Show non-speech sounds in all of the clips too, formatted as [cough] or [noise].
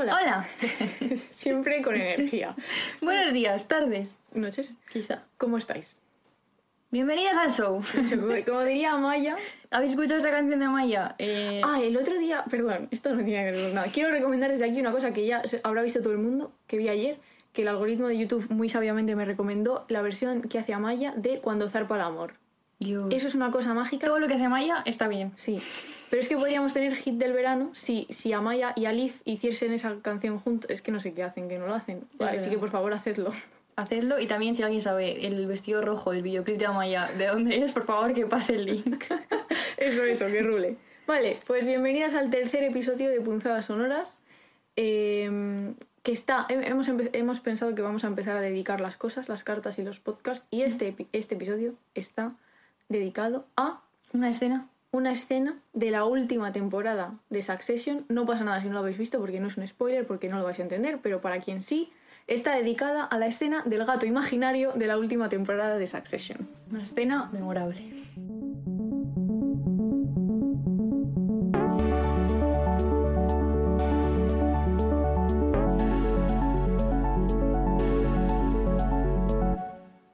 Hola. Hola. [laughs] Siempre con energía. [laughs] Buenos días, tardes, Noches. quizá. ¿Cómo estáis? Bienvenidas al show. Como, diría Maya. ¿Habéis escuchado esta canción de Maya? Eh, Ah, el otro día, perdón, esto no tiene que ver con nada. Quiero recomendar desde aquí una cosa que ya habrá visto todo el mundo, que vi ayer, que el algoritmo de YouTube muy sabiamente me recomendó la versión que hace Amaya de Cuando zarpa el amor. Dios. Eso es una cosa mágica. Todo lo que hace Maya está bien. Sí, pero es que podríamos tener hit del verano si, si Amaya y Alice hiciesen esa canción juntos. Es que no sé qué hacen, que no lo hacen. Vale, así que por favor hacedlo. Hacedlo y también si alguien sabe el vestido rojo del videoclip de Maya de dónde es, por favor que pase el link. [laughs] Eso, eso, que rule. Vale, pues bienvenidas al tercer episodio de Punzadas Sonoras. eh, que está, he- hemos, hemos pensado que vamos a empezar a dedicar las cosas, las cartas y los podcasts. Y este, este episodio está dedicado a Una escena. una escena de la última temporada de Succession. No pasa nada si no lo habéis visto porque no es un spoiler, porque no lo vais a entender, pero para quien sí, está dedicada a la escena del gato imaginario de la última temporada de Succession. Una escena memorable.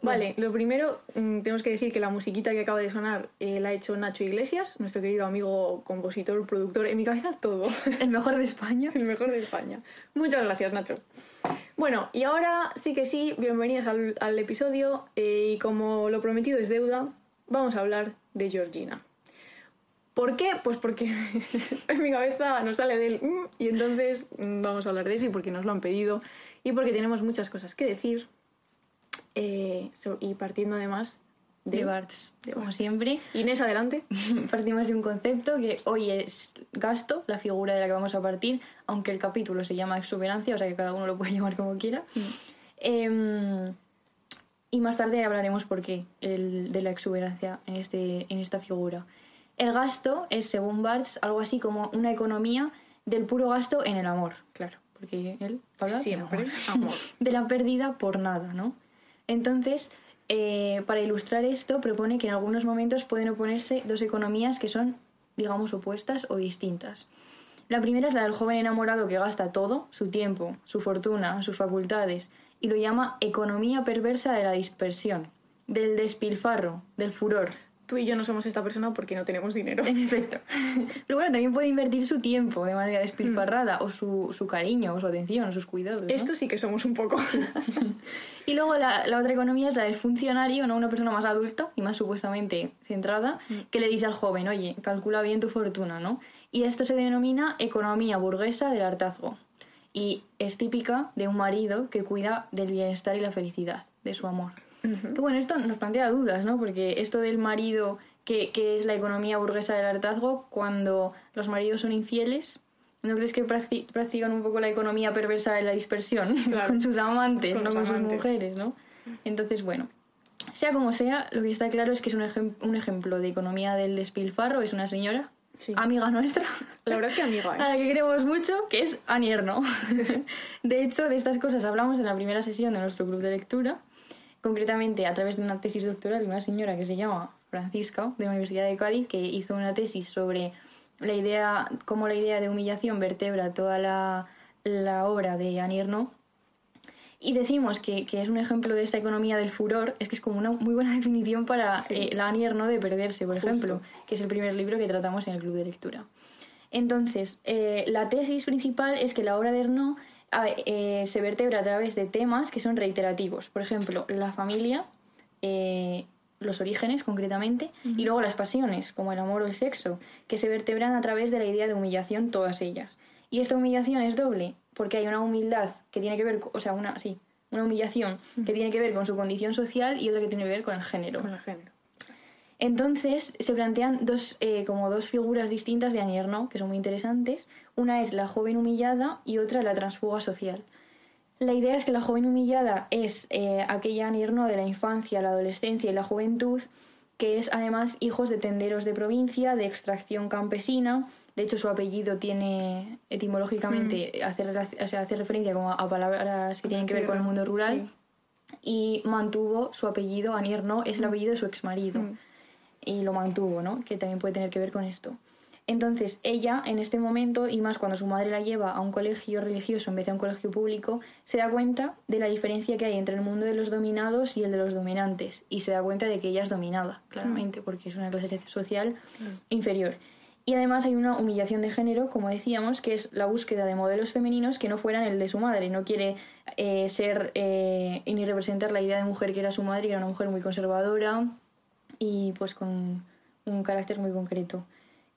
Vale, lo primero, mm, tenemos que decir que la musiquita que acaba de sonar eh, la ha hecho Nacho Iglesias, nuestro querido amigo, compositor, productor, en mi cabeza todo, [laughs] El mejor de España. el mejor de España. Muchas gracias, Nacho. Bueno, y ahora sí que sí, bienvenidas al, al episodio eh, y como lo prometido es deuda, vamos a hablar de Georgina. ¿Por qué? Pues porque [laughs] en mi cabeza nos sale del "mm", y entonces mm, vamos a hablar de eso y porque nos lo han pedido y porque tenemos muchas cosas que decir eh, so- y partiendo además de... De Barts. de Como Barts. siempre, Inés, adelante. [laughs] partimos de un concepto que hoy es gasto, la figura de la que vamos a partir, aunque el capítulo se llama exuberancia, o sea que cada uno lo puede [laughs] llamar como quiera. Em, y más tarde hablaremos por qué el, de la exuberancia en, este, en esta figura. El gasto es, según Barthes, algo así como una economía del puro gasto en el amor, claro, porque él habla de Siempre amor. amor. [laughs] de la pérdida por nada, ¿no? Entonces, eh, para ilustrar esto, propone que en algunos momentos pueden oponerse dos economías que son, digamos, opuestas o distintas. La primera es la del joven enamorado que gasta todo, su tiempo, su fortuna, sus facultades, y lo llama economía perversa de la dispersión, del despilfarro, del furor. Tú y yo no somos esta persona porque no tenemos dinero. [laughs] En efecto. Pero bueno, también puede invertir su tiempo de manera despilfarrada, o su, su cariño, o su atención, o sus cuidados. ¿no? Esto sí que somos un poco. [laughs] Y luego la, la otra economía es la del funcionario, ¿no? Una persona más adulta y más supuestamente centrada, que le dice al joven, oye, calcula bien tu fortuna, ¿no? Y esto se denomina economía burguesa del hartazgo. Y es típica de un marido que cuida del bienestar y la felicidad de su amor. Que bueno, esto nos plantea dudas, ¿no? Porque esto del marido, que, que es la economía burguesa del hartazgo, cuando los maridos son infieles, ¿no crees que practi- practican un poco la economía perversa de la dispersión [laughs] Claro. con sus amantes, Con no con sus mujeres, ¿no? Entonces, bueno, sea como sea, lo que está claro es que es un, ejem- un ejemplo de economía del despilfarro, es una señora, Sí. amiga nuestra, La verdad es que amiga, [laughs] a ¿eh? la que queremos mucho, que es Anierno. [laughs] de hecho, de estas cosas hablamos en la primera sesión de nuestro club de lectura, concretamente a través de una tesis doctoral de una señora que se llama Francisca, de la Universidad de Cádiz, que hizo una tesis sobre la idea, cómo la idea de humillación vertebra toda la, la obra de Anierno. Y decimos que, que es un ejemplo de esta economía del furor, es que es como una muy buena [laughs] definición para Sí. eh, la Anierno de perderse, por Justo. ejemplo, que es el primer libro que tratamos en el club de lectura. Entonces, eh, la tesis principal es que la obra de Ernaud ah, eh, se vertebra a través de temas que son reiterativos. Por ejemplo, la familia, eh, los orígenes concretamente, y luego las pasiones, como el amor o el sexo, que se vertebran a través de la idea de humillación, todas ellas. Y esta humillación es doble, porque hay una humildad que tiene que ver, o sea, una, sí, una humillación que tiene que ver con su condición social y otra que tiene que ver con el género. Con el género. Entonces se plantean dos, eh, como dos figuras distintas de Anierno, que son muy interesantes. Una es la joven humillada y otra la transfuga social. La idea es que la joven humillada es eh, aquella Anierno de la infancia, la adolescencia y la juventud, que es además hijos de tenderos de provincia, de extracción campesina. De hecho, su apellido tiene etimológicamente, hace, relac- o sea, hace referencia como a palabras que tienen que ver con el mundo rural. Sí. Y mantuvo su apellido, Anierno, es el apellido de su exmarido Mm. Y lo mantuvo, ¿no? Que también puede tener que ver con esto. Entonces, ella, en este momento, y más cuando su madre la lleva a un colegio religioso en vez de a un colegio público, se da cuenta de la diferencia que hay entre el mundo de los dominados y el de los dominantes. Y se da cuenta de que ella es dominada, claramente, porque es una clase social inferior. Y además hay una humillación de género, como decíamos, que es la búsqueda de modelos femeninos que no fueran el de su madre. No quiere eh, ser eh, ni representar la idea de mujer que era su madre, que era una mujer muy conservadora y pues con un carácter muy concreto.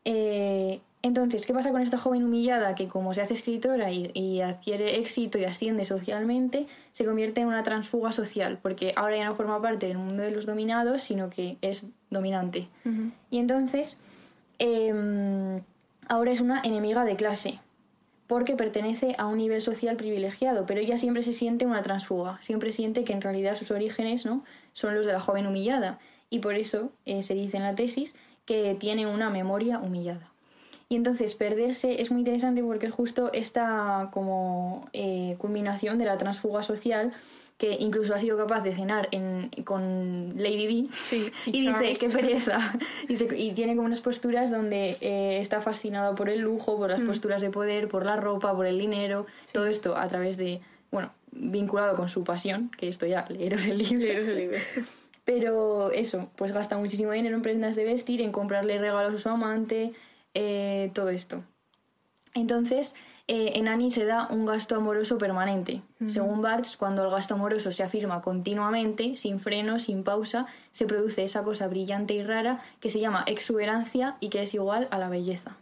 Eh, entonces, ¿qué pasa con esta joven humillada que como se hace escritora y, adquiere éxito y asciende socialmente, se convierte en una transfuga social? Porque ahora ya no forma parte del mundo de los dominados, sino que es dominante. Y entonces Em, ahora es una enemiga de clase, porque pertenece a un nivel social privilegiado, pero ella siempre se siente una transfuga, siempre siente que en realidad sus orígenes ¿no? son los de la joven humillada, y por eso eh, se dice en la tesis que tiene una memoria humillada. Y entonces perderse es muy interesante porque es justo esta como eh, culminación de la transfuga social que incluso ha sido capaz de cenar con Lady B [laughs] y, dice qué pereza [laughs] y, tiene como unas posturas donde eh, está fascinado por el lujo, por las mm. posturas de poder, por la ropa, por el dinero, todo esto a través de, bueno, vinculado con su pasión, que esto ya, leeros el libro. Leeros el libro. [laughs] Pero eso, pues gasta muchísimo dinero en prendas de vestir, en comprarle regalos a su amante, eh, todo esto. Entonces, eh, en Annie se da un gasto amoroso permanente. Según Barthes, cuando el gasto amoroso se afirma continuamente, sin freno, sin pausa, se produce esa cosa brillante y rara que se llama exuberancia y que es igual a la belleza.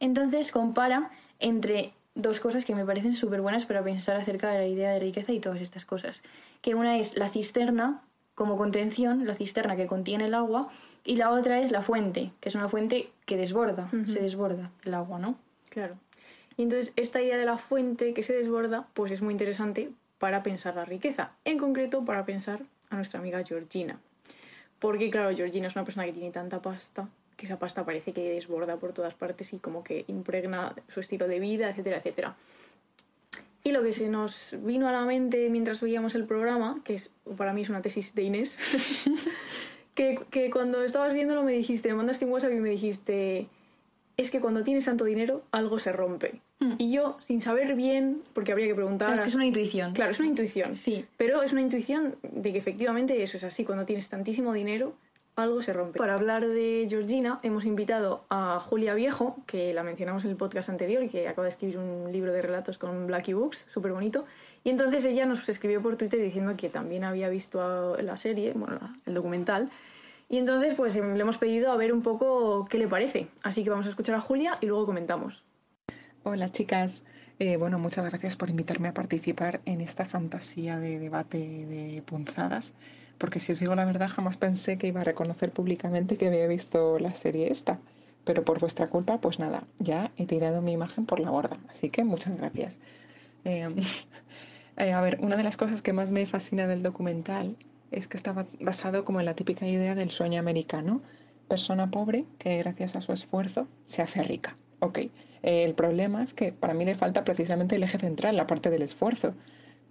Entonces compara entre dos cosas que me parecen súper buenas para pensar acerca de la idea de riqueza y todas estas cosas. Que una es la cisterna como contención, la cisterna que contiene el agua, y la otra es la fuente, que es una fuente que desborda, se desborda el agua, ¿no? Claro. Y entonces esta idea de la fuente que se desborda, pues es muy interesante para pensar la riqueza, en concreto para pensar a nuestra amiga Georgina. Porque claro, Georgina es una persona que tiene tanta pasta que esa pasta parece que desborda por todas partes y como que impregna su estilo de vida, etcétera, etcétera. Y lo que se nos vino a la mente mientras veíamos el programa, que es, para mí es una tesis de Inés, [laughs] que, que, cuando estabas viéndolo me dijiste, me mandaste un WhatsApp y me dijiste, es que cuando tienes tanto dinero algo se rompe. Hmm. Y yo, sin saber bien, porque habría que preguntar... es que es una intuición. Claro, es una intuición. Sí. Pero es una intuición de que efectivamente eso es así. Cuando tienes tantísimo dinero, algo se rompe. Para hablar de Georgina, hemos invitado a Julia Viejo, que la mencionamos en el podcast anterior y que acaba de escribir un libro de relatos con Blackie Books, súper bonito. Y entonces ella nos escribió por Twitter diciendo que también había visto la serie, bueno, el documental, y entonces, pues em, le hemos pedido a ver un poco qué le parece. Así que vamos a escuchar a Julia y luego comentamos. Hola chicas, eh, bueno, muchas gracias por invitarme a participar en esta fantasía de debate de punzadas, porque si os digo la verdad, jamás pensé que iba a reconocer públicamente que había visto la serie esta, pero por vuestra culpa, pues nada, ya he tirado mi imagen por la borda, así que muchas gracias. Em, [laughs] eh, a ver, una de las cosas que más me fascina del documental es que estaba basado como en la típica idea del sueño americano. Persona pobre que gracias a su esfuerzo se hace rica. Ok, el problema es que para mí le falta precisamente el eje central, la parte del esfuerzo.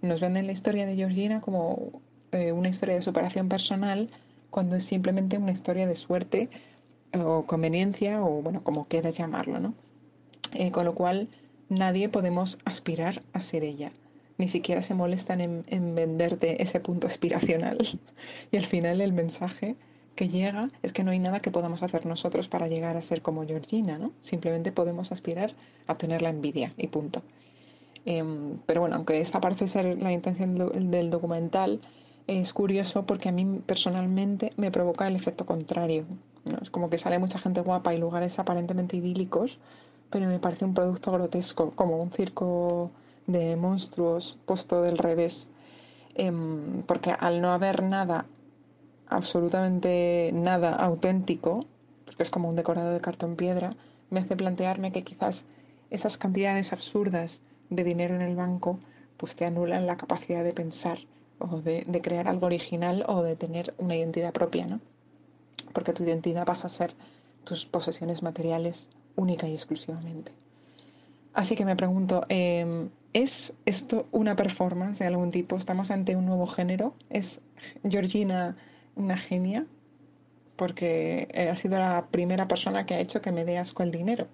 Nos venden la historia de Georgina como eh, una historia de superación personal cuando es simplemente una historia de suerte o conveniencia o bueno, como quieras llamarlo, ¿no? Eh, con lo cual nadie podemos aspirar a ser ella ni siquiera se molestan en, venderte ese punto aspiracional. [laughs] Y al final el mensaje que llega es que no hay nada que podamos hacer nosotros para llegar a ser como Georgina, ¿no? Simplemente podemos aspirar a tener la envidia y punto. Em, pero bueno, aunque esta parece ser la intención del documental, es curioso porque a mí personalmente me provoca el efecto contrario. ¿no? Es como que sale mucha gente guapa y lugares aparentemente idílicos, pero me parece un producto grotesco, como un circo de monstruos puesto del revés, em, porque al no haber nada, absolutamente nada auténtico, porque es como un decorado de cartón piedra, me hace plantearme que quizás esas cantidades absurdas de dinero en el banco pues te anulan la capacidad de pensar o de, de crear algo original o de tener una identidad propia, ¿no? Porque tu identidad pasa a ser tus posesiones materiales única y exclusivamente. Así que me pregunto, em, ¿Es esto una performance de algún tipo? ¿Estamos ante un nuevo género? ¿Es Georgina una genia? porque eh, ha sido la primera persona que ha hecho que me dé asco el dinero.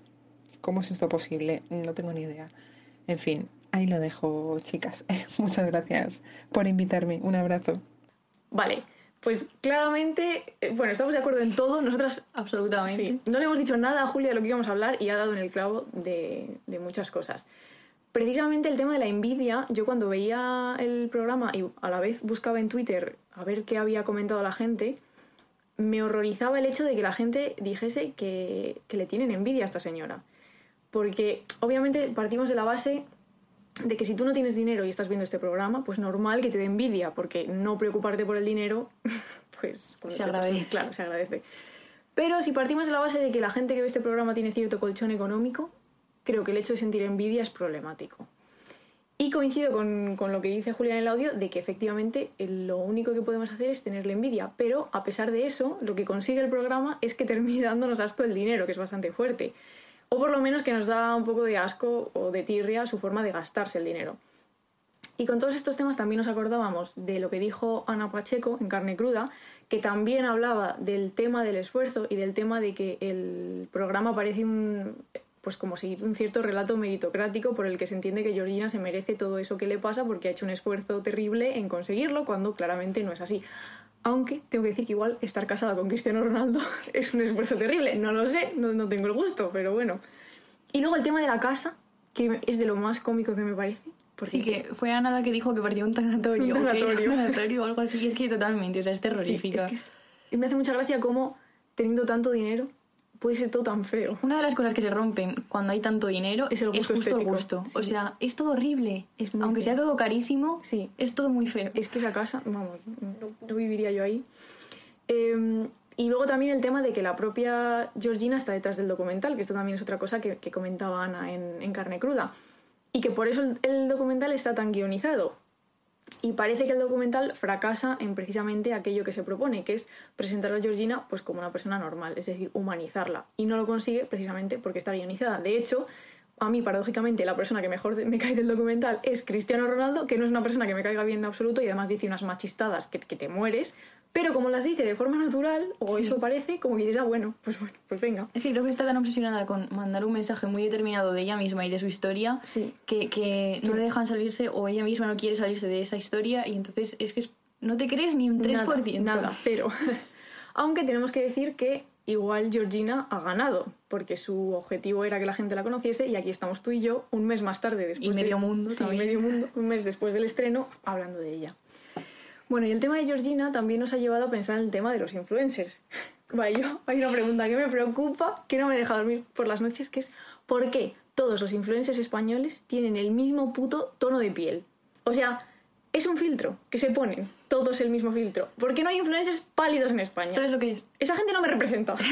¿Cómo es esto posible? No tengo ni idea. En fin, ahí lo dejo, chicas. [laughs] Muchas gracias por invitarme. Un abrazo. Vale, pues claramente, eh, bueno, estamos de acuerdo en todo. Nosotras Absolutamente. Sí, no le hemos dicho nada a Julia de lo que íbamos a hablar y ha dado en el clavo de, de muchas cosas. Precisamente el tema de la envidia, yo cuando veía el programa y a la vez buscaba en Twitter a ver qué había comentado la gente, me horrorizaba el hecho de que la gente dijese que, que le tienen envidia a esta señora. Porque obviamente partimos de la base de que si tú no tienes dinero y estás viendo este programa, pues normal que te dé envidia, porque no preocuparte por el dinero, [laughs] pues... Se estás- agradece. [laughs] Claro, se agradece. Pero si partimos de la base de que la gente que ve este programa tiene cierto colchón económico, creo que el hecho de sentir envidia es problemático. Y coincido con, con lo que dice Julia en el audio de que efectivamente eh, lo único que podemos hacer es tenerle envidia, pero a pesar de eso, lo que consigue el programa es que termine [laughs] dándonos asco el dinero, que es bastante fuerte. O por lo menos que nos da un poco de asco o de tirria su forma de gastarse el dinero. Y con todos estos temas también nos acordábamos de lo que dijo Ana Pacheco en Carne Cruda, que también hablaba del tema del esfuerzo y del tema de que el programa parece un pues como seguir un cierto relato meritocrático por el que se entiende que Georgina se merece todo eso que le pasa porque ha hecho un esfuerzo terrible en conseguirlo cuando claramente no es así. Aunque tengo que decir que igual estar casada con Cristiano Ronaldo [laughs] es un esfuerzo terrible, no lo sé, no, no tengo el gusto, pero bueno. Y luego el tema de la casa, que es de lo más cómico que me parece. Sí, que fue Ana la que dijo que parecía un tanatorio. Un [laughs] tanatorio. Un tanatorio o algo así. Y es que totalmente, o sea, es Sí, terrorífica. es que es- y me hace mucha gracia cómo, teniendo tanto dinero, puede ser todo tan feo. Una de las cosas que se rompen cuando hay tanto dinero Es el gusto justo el gusto. sí. O sea, es todo horrible. Es muy Aunque feo. sea todo carísimo, Sí. es todo muy feo. Es que esa casa, vamos, no, no viviría yo ahí. Eh, y luego también el tema de que la propia Georgina está detrás del documental, que esto también es otra cosa que, que comentaba Ana en, en Carne Cruda. Y que por eso el, el documental está tan guionizado. Y parece que el documental fracasa en precisamente aquello que se propone, que es presentar a Georgina pues, como una persona normal, es decir, humanizarla. Y no lo consigue precisamente porque está guionizada. De hecho, a mí, paradójicamente, la persona que mejor me cae del documental es Cristiano Ronaldo, que no es una persona que me caiga bien en absoluto y además dice unas machistadas que, que te mueres, pero como las dice de forma natural, o Sí. eso parece, como que dices, ah, bueno, pues bueno, pues venga. Que creo que está tan obsesionada con mandar un mensaje muy determinado de ella misma y de su historia Sí. que, que no le dejan salirse o ella misma no quiere salirse de esa historia y entonces es que es- no te crees ni un 3%. Nada, nada, pero. [laughs] Aunque tenemos que decir que igual Georgina ha ganado, porque su objetivo era que la gente la conociese y aquí estamos tú y yo un mes más tarde después Y medio de- mundo sí, medio mundo, un mes después del estreno hablando de ella. Bueno, y el tema de Georgina también nos ha llevado a pensar en el tema de los influencers. [laughs] Vale, yo hay una pregunta que me preocupa, que no me deja dormir por las noches, que es ¿por qué todos los influencers españoles tienen el mismo puto tono de piel? O sea, es un filtro que se ponen todos el mismo filtro. ¿Por qué no hay influencers pálidos en España? ¿Sabes lo que es? Esa gente no me representa. [laughs]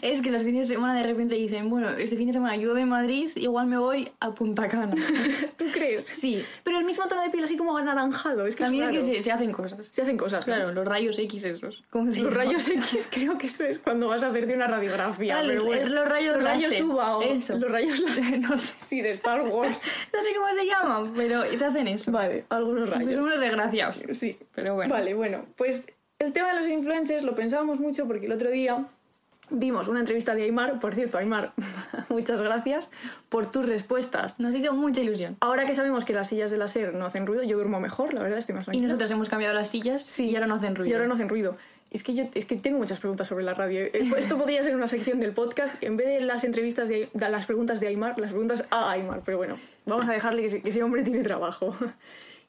Es que los fines de semana de repente dicen, bueno, este fin de semana llueve en Madrid, igual me voy a Punta Cana. [laughs] ¿Tú crees? Sí. Pero el mismo tono de piel así como anaranjado. Es que También es que raro. se, se hacen cosas. Se hacen cosas. ¿no? Claro, los rayos X esos. ¿Cómo se Los llama? rayos [laughs] X creo que eso es cuando vas a hacerte una radiografía. Ah, pero los- bueno. los rayos los rayos. UVA o Eso. los rayos láser. no sé. Sí, de Star Wars. No sé cómo se llaman, pero se hacen eso. vale, algunos Pues rayos. son unos desgraciados. Sí. Pero bueno. Vale, bueno, pues el tema de los influencers lo pensábamos mucho porque el otro día vimos una entrevista de Aymar. Por cierto, Aymar, [laughs] muchas gracias por tus respuestas. Nos hizo mucha ilusión. Ahora que sabemos que las sillas de la SER no hacen ruido, yo duermo mejor, la verdad, estoy más Y tranquila. nosotros hemos cambiado las sillas Sí. y ahora no hacen ruido. Y ahora no hacen ruido. Es que yo es que tengo muchas preguntas sobre la radio. Eh, Esto podría ser una sección del podcast. En vez de las entrevistas de, de las preguntas de Aymar, las preguntas a Aymar. Pero bueno, vamos a dejarle que, ese- que ese hombre tiene trabajo. [laughs]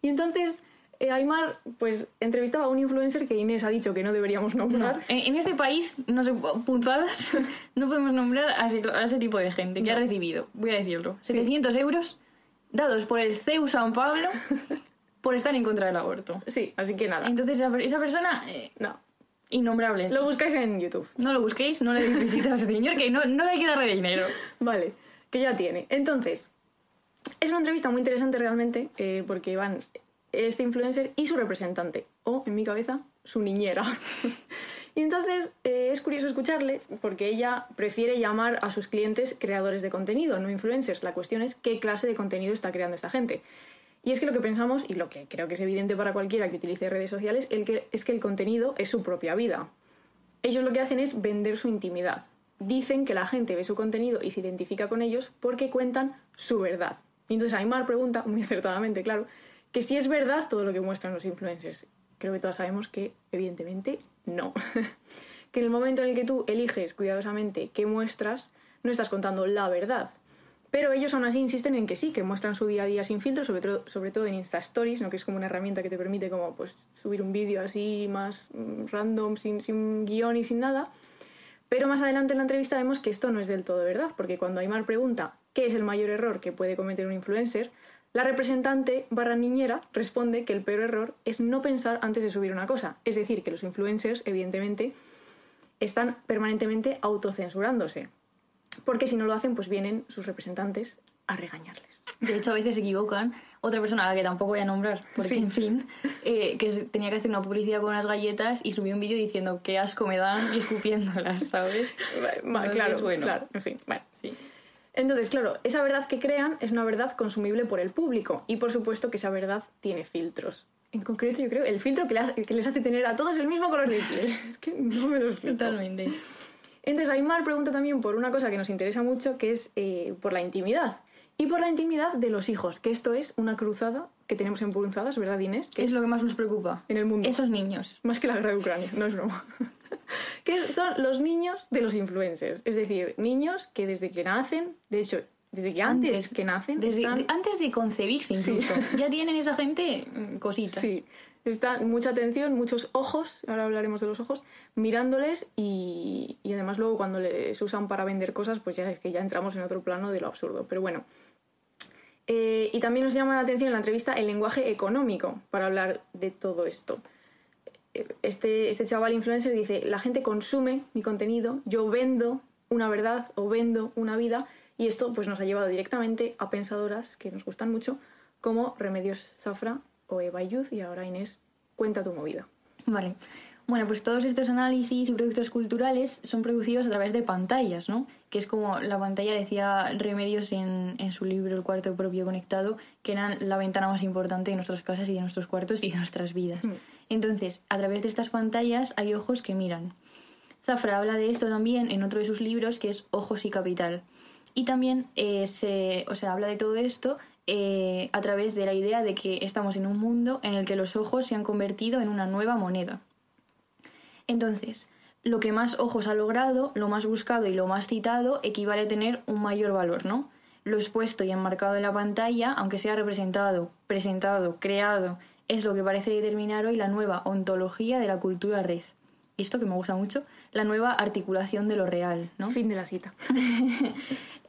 Y entonces, Aymar, pues entrevistaba a un influencer que Inés ha dicho que no deberíamos No, nombrar. en, en este país, no sé, punzadas, [laughs] no podemos nombrar a ese, a ese tipo de gente que ha recibido, voy a decirlo, Sí. 700 euros dados por el CEU San Pablo [laughs] por estar en contra del aborto. Sí, así que nada. Entonces esa, esa persona, eh, No. innombrable. Lo buscáis en YouTube. No lo busquéis, no le deis visita a ese señor, que no, no hay que darle dinero. [laughs] Vale, que ya tiene. Entonces, es una entrevista muy interesante realmente, eh, porque van este influencer y su representante, o en mi cabeza, su niñera. [laughs] y entonces eh, es curioso escucharle, porque ella prefiere llamar a sus clientes creadores de contenido, no influencers. La cuestión es qué clase de contenido está creando esta gente. Y es que lo que pensamos, y lo que creo que es evidente para cualquiera que utilice redes sociales, el que, es que el contenido es su propia vida. ellos lo que hacen es vender su intimidad. Dicen que la gente ve su contenido y se identifica con ellos porque cuentan su verdad. Y entonces Aymar pregunta, muy acertadamente, claro, que si es verdad todo lo que muestran los influencers. Creo que todas sabemos que, evidentemente, no. [laughs] que en el momento en el que tú eliges cuidadosamente qué muestras, no estás contando la verdad. Pero ellos aún así insisten en que sí, que muestran su día a día sin filtro, sobre, todo sobre todo en Insta Stories, ¿no? que es como una herramienta que te permite como, pues, subir un vídeo así más mm, random, sin, sin guion y sin nada. Pero más adelante en la entrevista vemos que esto no es del todo verdad, porque cuando Aymar pregunta qué es el mayor error que puede cometer un influencer, la representante barra niñera responde que el peor error es no pensar antes de subir una cosa. Es decir, que los influencers, evidentemente, están permanentemente autocensurándose. Porque si no lo hacen, pues vienen sus representantes a regañarles. De hecho, a veces se equivocan. Otra persona a la que tampoco voy a nombrar, porque Sí. en fin, eh, que tenía que hacer una publicidad con unas galletas y subió un vídeo diciendo qué asco me dan y [laughs] escupiéndolas, ¿sabes? Ma- claro, bueno. claro, en fin, bueno. Sí. Entonces, claro, esa verdad que crean es una verdad consumible por el público y por supuesto que esa verdad tiene filtros. En concreto, yo creo, el filtro que, le hace- que les hace tener a todos el mismo color de piel. [laughs] Es que no me lo explico. Totalmente. Entonces, Aymar pregunta también por una cosa que nos interesa mucho, que es eh, por la intimidad. Y por la intimidad de los hijos, que esto es una cruzada que tenemos en Punzadas, ¿verdad, Inés? Que Es lo que más nos preocupa. en el mundo. Esos niños. Más que la guerra de Ucrania, no es broma. [laughs] [laughs] que son los niños de los influencers. Es decir, niños que desde que nacen, de hecho, desde que antes, que nacen, desde- están, de- antes de concebirse Sí. incluso. [laughs] Ya tienen esa gente mm, cositas. sí, están mucha atención, muchos ojos, ahora hablaremos de los ojos, mirándoles y, y además luego cuando les usan para vender cosas, pues ya es que ya entramos en otro plano de lo absurdo. Pero bueno. Eh, y también nos llama la atención en la entrevista el lenguaje económico para hablar de todo esto. Este, este chaval influencer dice, la gente consume mi contenido, yo vendo una verdad o vendo una vida y esto pues nos ha llevado directamente a pensadoras que nos gustan mucho como Remedios Zafra o Eva Youth y ahora Inés, cuenta tu movida. Vale. Bueno, pues todos estos análisis y productos culturales son producidos a través de pantallas, ¿no? Que es como la pantalla decía Remedios en, en su libro El cuarto propio conectado, que eran la ventana más importante de nuestras casas y de nuestros cuartos y de nuestras vidas. Entonces, a través de estas pantallas hay ojos que miran. Zafra habla de esto también en otro de sus libros, que es Ojos y Capital. Y también eh, se, o sea, habla de todo esto eh, a través de la idea de que estamos en un mundo en el que los ojos se han convertido en una nueva moneda. Entonces, lo que más ojos ha logrado, lo más buscado y lo más citado equivale a tener un mayor valor, ¿no? Lo expuesto y enmarcado en la pantalla, aunque sea representado, presentado, creado, es lo que parece determinar hoy la nueva ontología de la cultura red. Y esto que me gusta mucho, la nueva articulación de lo real, ¿no? Fin de la cita. [laughs]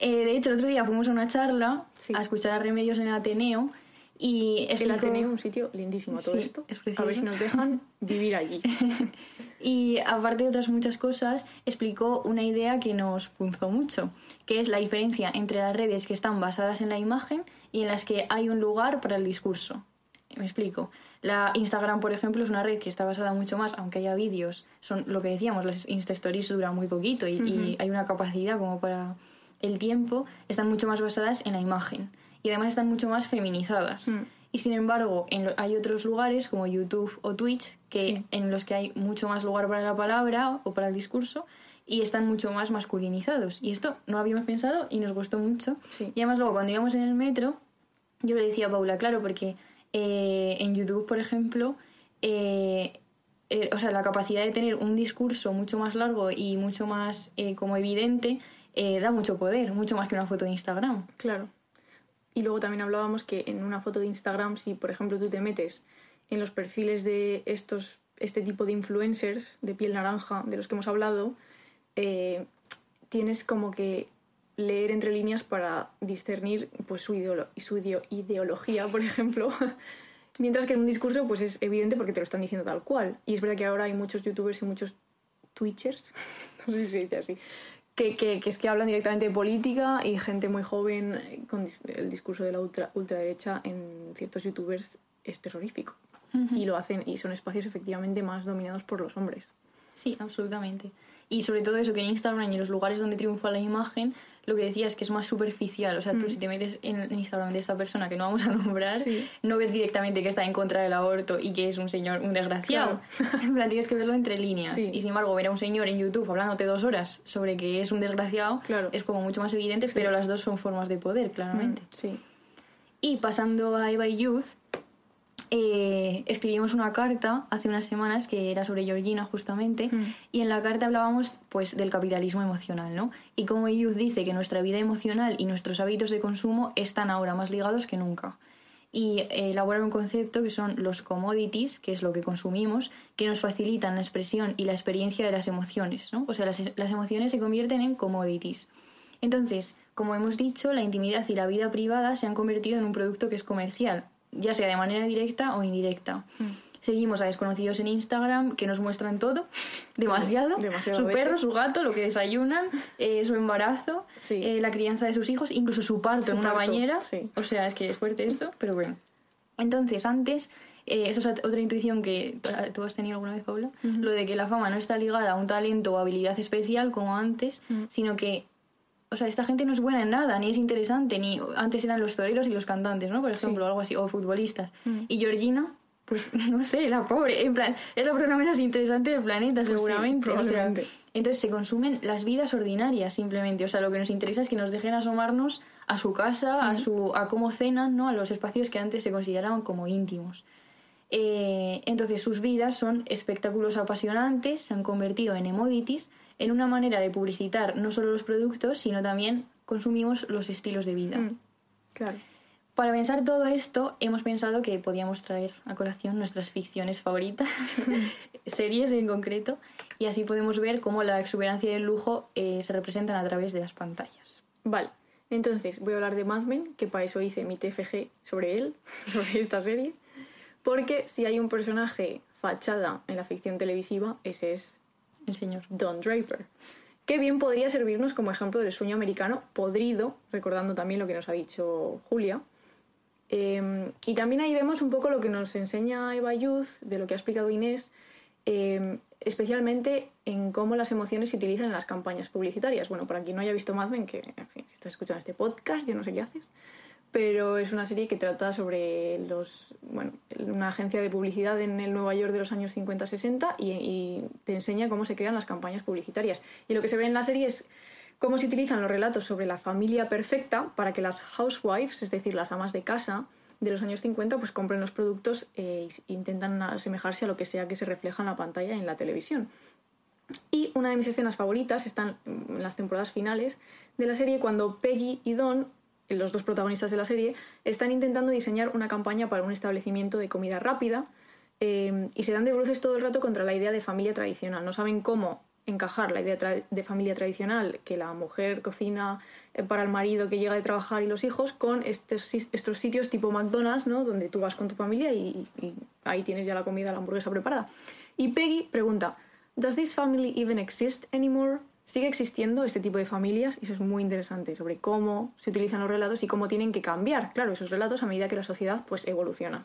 Eh, de hecho, el otro día fuimos a una charla Sí. a escuchar a Remedios en el Ateneo y El Ateneo, un sitio lindísimo todo Sí, esto. es a ver si nos dejan vivir allí. [laughs] Y aparte de otras muchas cosas, explicó una idea que nos punzó mucho, que es la diferencia entre las redes que están basadas en la imagen y en las que hay un lugar para el discurso. Me explico. La Instagram, por ejemplo, es una red que está basada mucho más, aunque haya vídeos, son lo que decíamos, las Insta Stories duran muy poquito y, y hay una capacidad como para el tiempo, están mucho más basadas en la imagen y además están mucho más feminizadas. Mm. Y sin embargo, en lo- hay otros lugares como YouTube o Twitch que Sí. en los que hay mucho más lugar para la palabra o para el discurso y están mucho más masculinizados. Y esto no habíamos pensado y nos gustó mucho. Sí. Y además luego cuando íbamos en el metro, yo le decía a Paula, claro, porque eh, en YouTube, por ejemplo, eh, eh, o sea, la capacidad de tener un discurso mucho más largo y mucho más como evidente da mucho poder, mucho más que una foto de Instagram. Claro. Y luego también hablábamos que en una foto de Instagram, si por ejemplo tú te metes en los perfiles de estos, este tipo de influencers de piel naranja de los que hemos hablado, tienes como que leer entre líneas para discernir pues, su, ideolo- su ideo- ideología, por ejemplo. [laughs] Mientras que en un discurso pues es evidente porque te lo están diciendo tal cual. Y es verdad que ahora hay muchos youtubers y muchos twitchers, [laughs] no sé si se dice así, que, que- que es que hablan directamente de política y gente muy joven con dis- el discurso de la ultra, ultraderecha en ciertos youtubers es terrorífico. Y lo hacen, y son espacios efectivamente más dominados por los hombres. Sí, absolutamente. Y sobre todo eso, que en Instagram y en los lugares donde triunfa la imagen, lo que decía es que es más superficial. O sea, tú Mm. si te metes en Instagram de esta persona que no vamos a nombrar, Sí. no ves directamente que está en contra del aborto y que es un señor, un desgraciado. [laughs] en plan, tienes que verlo entre líneas. Sí. Y sin embargo, ver a un señor en YouTube hablándote dos horas sobre que es un desgraciado Claro. es como mucho más evidente, pero las dos son formas de poder, claramente. Mm, Sí. Y pasando a Eva y Youth, eh, escribimos una carta hace unas semanas que era sobre Georgina justamente Mm. y en la carta hablábamos pues del capitalismo emocional, ¿no? Y como Youth dice que nuestra vida emocional y nuestros hábitos de consumo están ahora más ligados que nunca. Y elaborar un concepto que son los commodities, que es lo que consumimos, que nos facilitan la expresión y la experiencia de las emociones, ¿no? O sea, las, las emociones se convierten en commodities. Entonces, como hemos dicho, la intimidad y la vida privada se han convertido en un producto que es comercial, ya sea de manera directa o indirecta. Seguimos a desconocidos en Instagram que nos muestran todo, [laughs] demasiado. demasiado su perro, su gato, lo que desayunan, [laughs] eh, su embarazo, Sí. eh, la crianza de sus hijos, incluso su parto Su en una bañera. sí. O sea, es que es fuerte esto, pero bueno. Entonces, antes, eh, eso es ot- otra intuición que eh, tú has tenido alguna vez, Paula, lo de que la fama no está ligada a un talento o habilidad especial como antes, sino que, o sea, esta gente no es buena en nada, ni es interesante, ni antes eran los toreros y los cantantes, ¿no? Por ejemplo, algo así, o futbolistas. Y Georgina, pues [laughs] no sé, la pobre, en plan, es la persona menos interesante del planeta, Pues sí, seguramente. o sea, entonces se consumen las vidas ordinarias simplemente. O sea, lo que nos interesa es que nos dejen asomarnos a su casa, a su a cómo cenan, ¿no? A los espacios que antes se consideraban como íntimos. Eh, entonces sus vidas son espectáculos apasionantes, se han convertido en emodities, en una manera de publicitar no solo los productos, sino también consumimos los estilos de vida. Mm, Claro. Para pensar todo esto, hemos pensado que podíamos traer a colación nuestras ficciones favoritas, [laughs] series en concreto, y así podemos ver cómo la exuberancia y el lujo eh, se representan a través de las pantallas. Vale. Entonces, voy a hablar de Mad Men, que para eso hice mi TFG sobre él, [laughs] sobre esta serie. Porque si hay un personaje fachada en la ficción televisiva, ese es El señor. Don Draper. Que bien podría servirnos como ejemplo del sueño americano podrido, recordando también lo que nos ha dicho Julia. Eh, y también ahí vemos un poco lo que nos enseña Eva Youth, de lo que ha explicado Inés, eh, especialmente en cómo las emociones se utilizan en las campañas publicitarias. Bueno, para quien no haya visto Mad Men, que si estás escuchando este podcast, yo no sé qué haces, pero es una serie que trata sobre los, bueno, una agencia de publicidad en el Nueva York de los años 50-60 y, y te enseña cómo se crean las campañas publicitarias. Y lo que se ve en la serie es cómo se utilizan los relatos sobre la familia perfecta para que las housewives, es decir, las amas de casa de los años 50, pues compren los productos e intentan asemejarse a lo que sea que se refleja en la pantalla en la televisión. Y una de mis escenas favoritas están en las temporadas finales de la serie cuando Peggy y Don, los dos protagonistas de la serie, están intentando diseñar una campaña para un establecimiento de comida rápida eh, y se dan de bruces todo el rato contra la idea de familia tradicional. No saben cómo encajar la idea de familia tradicional, que la mujer cocina eh, para el marido que llega de trabajar y los hijos, con estos sitios tipo McDonald's, ¿no? donde tú vas con tu familia y, y ahí tienes ya la comida, la hamburguesa preparada. Y Peggy pregunta, ¿Does this family even exist anymore? ¿Sigue existiendo este tipo de familias? Y eso es muy interesante, sobre cómo se utilizan los relatos y cómo tienen que cambiar, claro, esos relatos a medida que la sociedad pues evoluciona.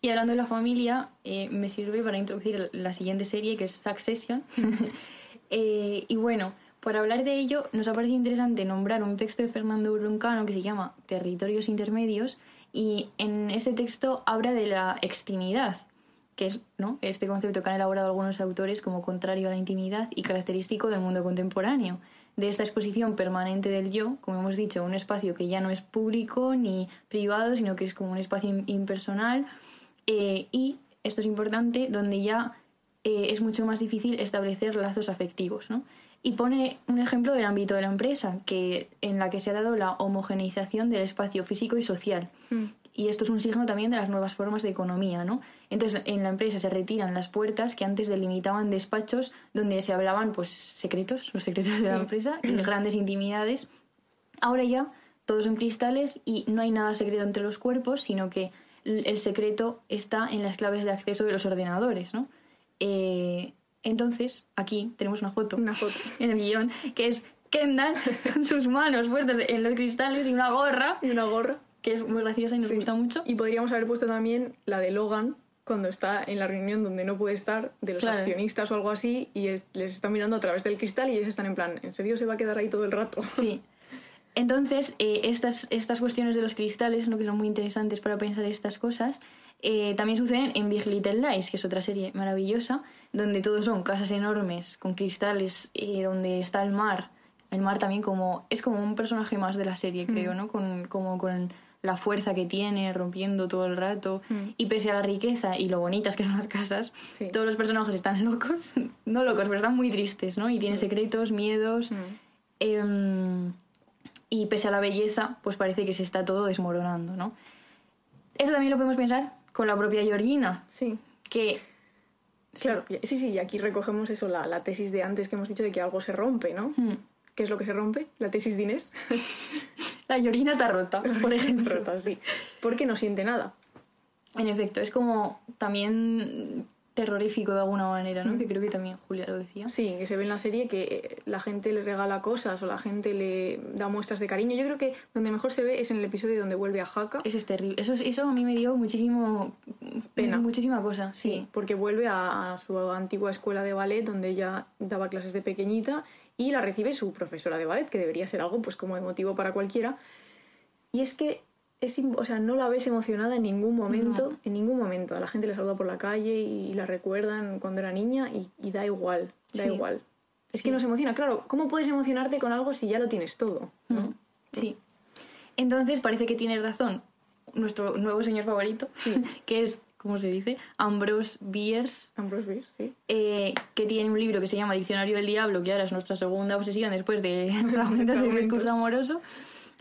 Y hablando de la familia, eh, me sirve para introducir la siguiente serie, que es Succession. [laughs] Eh, y bueno, para hablar de ello, nos ha parecido interesante nombrar un texto de Fernando Broncano que se llama Territorios Intermedios, y en este texto habla de la extimidad, que es ¿no? este concepto que han elaborado algunos autores como contrario a la intimidad y característico del mundo contemporáneo. De esta exposición permanente del yo, como hemos dicho, un espacio que ya no es público ni privado, sino que es como un espacio im- impersonal, eh, y, esto es importante, donde ya eh, es mucho más difícil establecer lazos afectivos. ¿no? Y pone un ejemplo del ámbito de la empresa, que, en la que se ha dado la homogeneización del espacio físico y social. Y esto es un signo también de las nuevas formas de economía, ¿no? Entonces, en la empresa se retiran las puertas que antes delimitaban despachos donde se hablaban, pues, secretos, los secretos de la empresa, y [clears throat] grandes intimidades. Ahora ya todos son cristales y no hay nada secreto entre los cuerpos, sino que el secreto está en las claves de acceso de los ordenadores, ¿no? Eh, entonces, aquí tenemos una foto Una foto. [laughs] en el guion, que es Kendall con sus manos puestas en los cristales y una gorra, Y una gorra. Que es muy graciosa y nos Sí. gusta mucho. Y podríamos haber puesto también la de Logan, cuando está en la reunión donde no puede estar de los Claro. accionistas o algo así y es- les está mirando a través del cristal y ellos están en plan, ¿en serio se va a quedar ahí todo el rato? Sí. Entonces, eh, estas, estas cuestiones de los cristales, ¿no? que son muy interesantes para pensar estas cosas, eh, también suceden en Big Little Lies, que es otra serie maravillosa, donde todo son casas enormes con cristales, eh, donde está el mar. El mar también como es como un personaje más de la serie, creo, ¿no? Con, como con la fuerza que tiene, rompiendo todo el rato. Mm. Y pese a la riqueza y lo bonitas que son las casas, Sí. todos los personajes están locos. [laughs] no locos, pero están muy tristes, ¿no? Y tienen secretos, miedos. Mm. Em, y pese a la belleza, pues parece que se está todo desmoronando, ¿no? Eso también lo podemos pensar con la propia Georgina, Sí, que claro. Sí, sí, y aquí recogemos eso, la, la tesis de antes que hemos dicho de que algo se rompe, ¿no? mm, ¿Qué es lo que se rompe? La tesis de Inés. [laughs] la Georgina está rota, por ejemplo. Rota, sí. Porque no siente nada. En efecto, es como también terrorífico de alguna manera, Mm. ¿no? Que creo que también Julia lo decía. Sí, que se ve en la serie que eh, la gente le regala cosas o la gente le da muestras de cariño. Yo creo que donde mejor se ve es en el episodio donde vuelve a Haka. Eso es terrible. Eso, eso a mí me dio muchísimo Pena. Muchísima cosa, sí. Sí, porque vuelve a, a su antigua escuela de ballet donde ella daba clases de pequeñita y la recibe su profesora de ballet, que debería ser algo pues como emotivo para cualquiera. Y es que es, o sea, no la ves emocionada en ningún momento, en ningún momento. A la gente le saluda por la calle y la recuerdan cuando era niña y, y da igual, da Sí. igual. Es Sí. que no se emociona. Claro, ¿cómo puedes emocionarte con algo si ya lo tienes todo? ¿no? Mm, Sí. Entonces parece que tiene razón nuestro nuevo señor favorito, [laughs] que es, ¿cómo se dice? Ambrose Bierce, Ambrose Bierce, sí. eh, que tiene un libro que se llama Diccionario del Diablo, que ahora es nuestra segunda obsesión después de [laughs] [laughs] Fragmentos de discurso amoroso,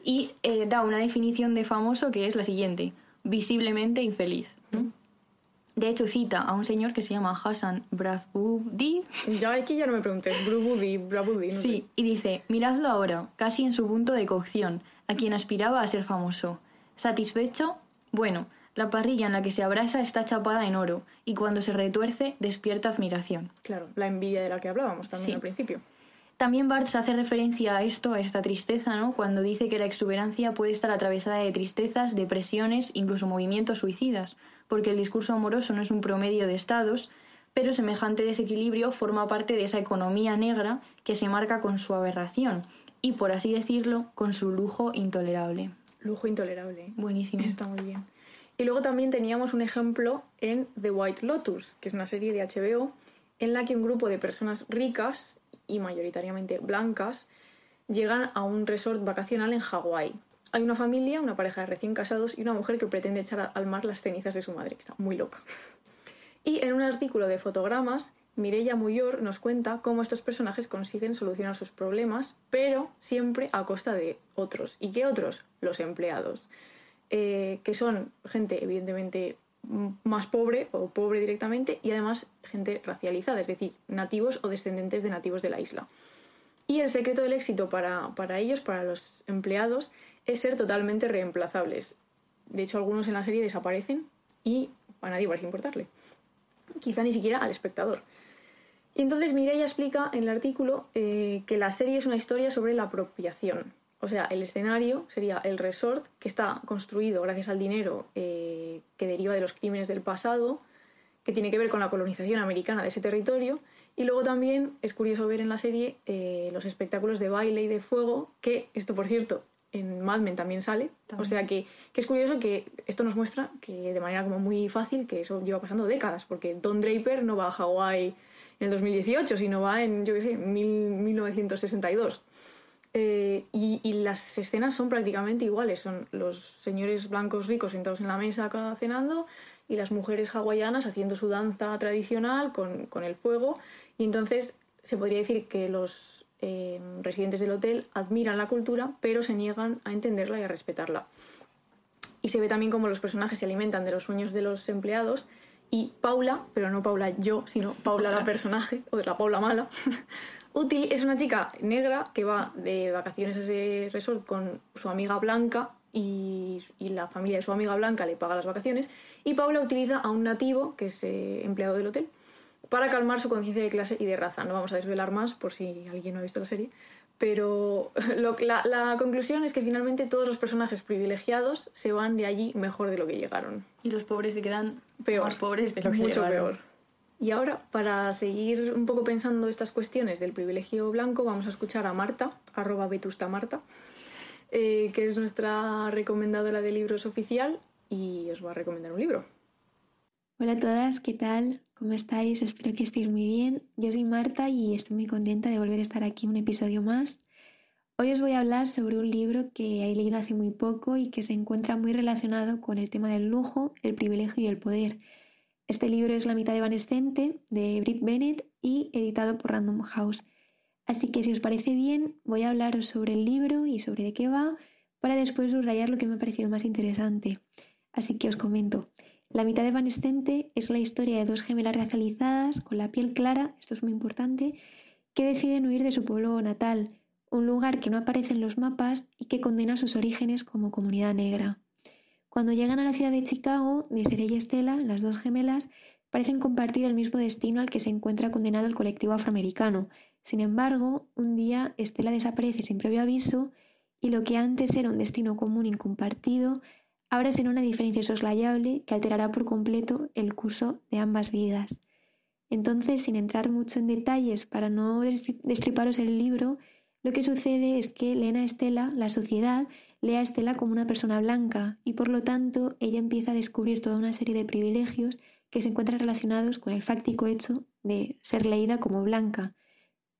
y eh, da una definición de famoso que es la siguiente, visiblemente infeliz. ¿no? De hecho, cita a un señor que se llama Hassan Bradbury, Ya aquí ya no me pregunté. Brabudi, no Sí, y dice, miradlo ahora, casi en su punto de cocción, a quien aspiraba a ser famoso. ¿Satisfecho? Bueno, la parrilla en la que se abrasa está chapada en oro, y cuando se retuerce despierta admiración. Claro, la envidia de la que hablábamos también Sí. al principio. También Barthes hace referencia a esto, a esta tristeza, ¿no? Cuando dice que la exuberancia puede estar atravesada de tristezas, depresiones, incluso movimientos suicidas, porque el discurso amoroso no es un promedio de estados, pero semejante desequilibrio forma parte de esa economía negra que se marca con su aberración y, por así decirlo, con su lujo intolerable. Lujo intolerable. Buenísimo. Está muy bien. Y luego también teníamos un ejemplo en The White Lotus, que es una serie de HBO en la que un grupo de personas ricas y mayoritariamente blancas llegan a un resort vacacional en Hawái. Hay una familia, una pareja de recién casados y una mujer que pretende echar al mar las cenizas de su madre, que está muy loca. [laughs] Y en un artículo de fotogramas, Mireia Muyor nos cuenta cómo estos personajes consiguen solucionar sus problemas, pero siempre a costa de otros. ¿Y qué otros? Los empleados, eh, que son gente evidentemente más pobre o pobre directamente y además gente racializada, es decir, nativos o descendientes de nativos de la isla. Y el secreto del éxito para, para ellos, para los empleados, es ser totalmente reemplazables. De hecho, algunos en la serie desaparecen y a nadie parece importarle. Quizá ni siquiera al espectador. Y entonces Mireia explica en el artículo eh, que la serie es una historia sobre la apropiación. O sea, el escenario sería el resort que está construido gracias al dinero eh, que deriva de los crímenes del pasado, que tiene que ver con la colonización americana de ese territorio. Y luego también es curioso ver en la serie eh, los espectáculos de baile y de fuego, que esto por cierto en Mad Men también sale. O sea que, que es curioso que esto nos muestra que de manera como muy fácil que eso lleva pasando décadas, porque Don Draper no va a Hawái en el 2018, sino va en, yo qué sé, mil- 1962. Eh, y, y las escenas son prácticamente iguales. Son los señores blancos ricos sentados en la mesa acá cenando y las mujeres hawaianas haciendo su danza tradicional con, con el fuego. Y entonces se podría decir que los eh, residentes del hotel admiran la cultura, pero se niegan a entenderla y a respetarla. Y se ve también cómo los personajes se alimentan de los sueños de los empleados. Y Paula, pero no Paula yo, sino Paula la personaje, o de la Paula mala, [laughs] Uti es una chica negra que va de vacaciones a ese resort con su amiga blanca y, y la familia de su amiga blanca le paga las vacaciones. Y Paula utiliza a un nativo, que es eh, empleado del hotel, para calmar su conciencia de clase y de raza. No vamos a desvelar más por si alguien no ha visto la serie. Pero [laughs] lo- la, la conclusión es que finalmente todos los personajes privilegiados se van de allí mejor de lo que llegaron. Y los pobres se quedan Peor. más pobres de lo que Mucho llegaron. peor. Y ahora, para seguir un poco pensando estas cuestiones del privilegio blanco, vamos a escuchar a Marta, arroba vetusta Marta, eh, que es nuestra recomendadora de libros oficial y os va a recomendar un libro. Hola a todas, ¿qué tal? ¿Cómo estáis? Espero que estéis muy bien. Yo soy Marta y estoy muy contenta de volver a estar aquí un episodio más. Hoy os voy a hablar sobre un libro que he leído hace muy poco y que se encuentra muy relacionado con el tema del lujo, el privilegio y el poder. Este libro es La mitad evanescente de Brit Bennett y editado por Random House. Así que si os parece bien, voy a hablaros sobre el libro y sobre de qué va para después subrayar lo que me ha parecido más interesante. Así que os comento. La mitad evanescente es la historia de dos gemelas racializadas con la piel clara, esto es muy importante, que deciden huir de su pueblo natal, un lugar que no aparece en los mapas y que condena sus orígenes como comunidad negra. Cuando llegan a la ciudad de Chicago, Desiree y Estela, las dos gemelas, parecen compartir el mismo destino al que se encuentra condenado el colectivo afroamericano. Sin embargo, un día Estela desaparece sin previo aviso y lo que antes era un destino común y compartido ahora será una diferencia soslayable que alterará por completo el curso de ambas vidas. Entonces, sin entrar mucho en detalles para no destri- destriparos el libro, lo que sucede es que leen a Estela, la sociedad, lee a Estela como una persona blanca y por lo tanto ella empieza a descubrir toda una serie de privilegios que se encuentran relacionados con el fáctico hecho de ser leída como blanca.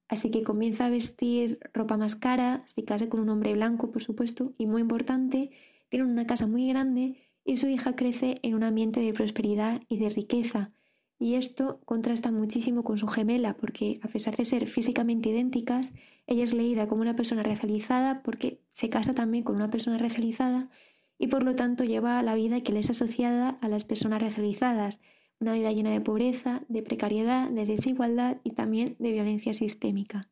Así que comienza a vestir ropa más cara, se casa con un hombre blanco, por supuesto, y muy importante, tienen una casa muy grande y su hija crece en un ambiente de prosperidad y de riqueza. Y esto contrasta muchísimo con su gemela, porque a pesar de ser físicamente idénticas, ella es leída como una persona racializada porque se casa también con una persona racializada y por lo tanto lleva la vida que le es asociada a las personas racializadas, una vida llena de pobreza, de precariedad, de desigualdad y también de violencia sistémica.